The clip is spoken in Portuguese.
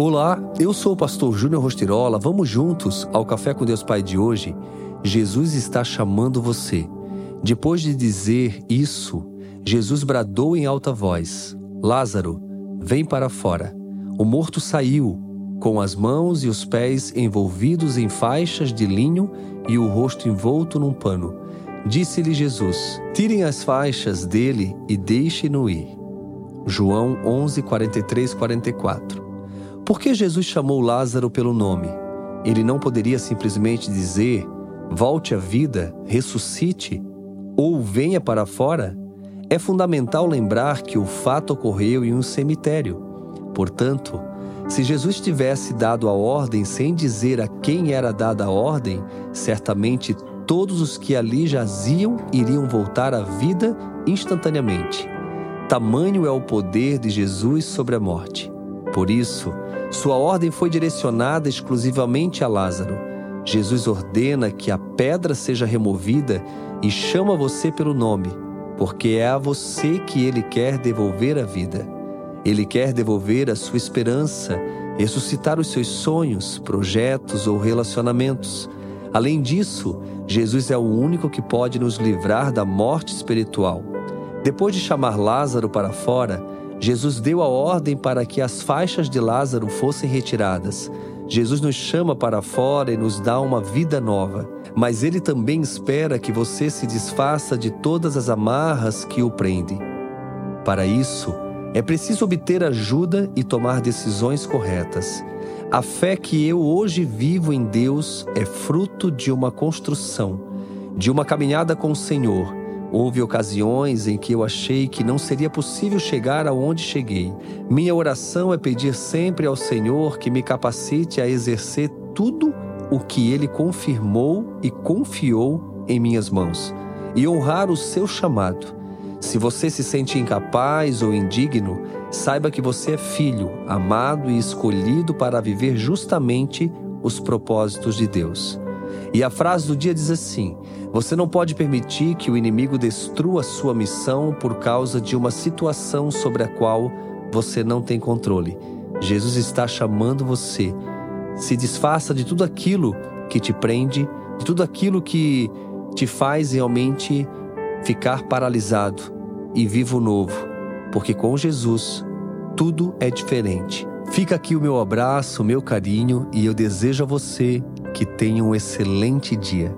Olá, eu sou o pastor Júnior Rostirola. Vamos juntos ao Café com Deus Pai de hoje. Jesus está chamando você. Depois de dizer isso, Jesus bradou em alta voz: Lázaro, vem para fora. O morto saiu, com as mãos e os pés envolvidos em faixas de linho e o rosto envolto num pano. Disse-lhe Jesus: Tirem as faixas dele e deixem-no ir. João 11, 43, 44. Por que Jesus chamou Lázaro pelo nome? Ele não poderia simplesmente dizer: volte à vida, ressuscite ou venha para fora? É fundamental lembrar que o fato ocorreu em um cemitério. Portanto, se Jesus tivesse dado a ordem sem dizer a quem era dada a ordem, certamente todos os que ali jaziam iriam voltar à vida instantaneamente. Tamanho é o poder de Jesus sobre a morte. Por isso, sua ordem foi direcionada exclusivamente a Lázaro. Jesus ordena que a pedra seja removida e chama você pelo nome, porque é a você que ele quer devolver a vida. Ele quer devolver a sua esperança, ressuscitar os seus sonhos, projetos ou relacionamentos. Além disso, Jesus é o único que pode nos livrar da morte espiritual. Depois de chamar Lázaro para fora, Jesus deu a ordem para que as faixas de Lázaro fossem retiradas. Jesus nos chama para fora e nos dá uma vida nova, mas ele também espera que você se desfaça de todas as amarras que o prendem. Para isso, é preciso obter ajuda e tomar decisões corretas. A fé que eu hoje vivo em Deus é fruto de uma construção, de uma caminhada com o Senhor Houve ocasiões em que eu achei que não seria possível chegar aonde cheguei. Minha oração é pedir sempre ao Senhor que me capacite a exercer tudo o que Ele confirmou e confiou em minhas mãos e honrar o seu chamado. Se você se sente incapaz ou indigno, saiba que você é filho, amado e escolhido para viver justamente os propósitos de Deus. E a frase do dia diz assim: Você não pode permitir que o inimigo destrua sua missão por causa de uma situação sobre a qual você não tem controle. Jesus está chamando você. Se desfaça de tudo aquilo que te prende, de tudo aquilo que te faz realmente ficar paralisado e vivo novo, porque com Jesus tudo é diferente. Fica aqui o meu abraço, o meu carinho e eu desejo a você que tenha um excelente dia.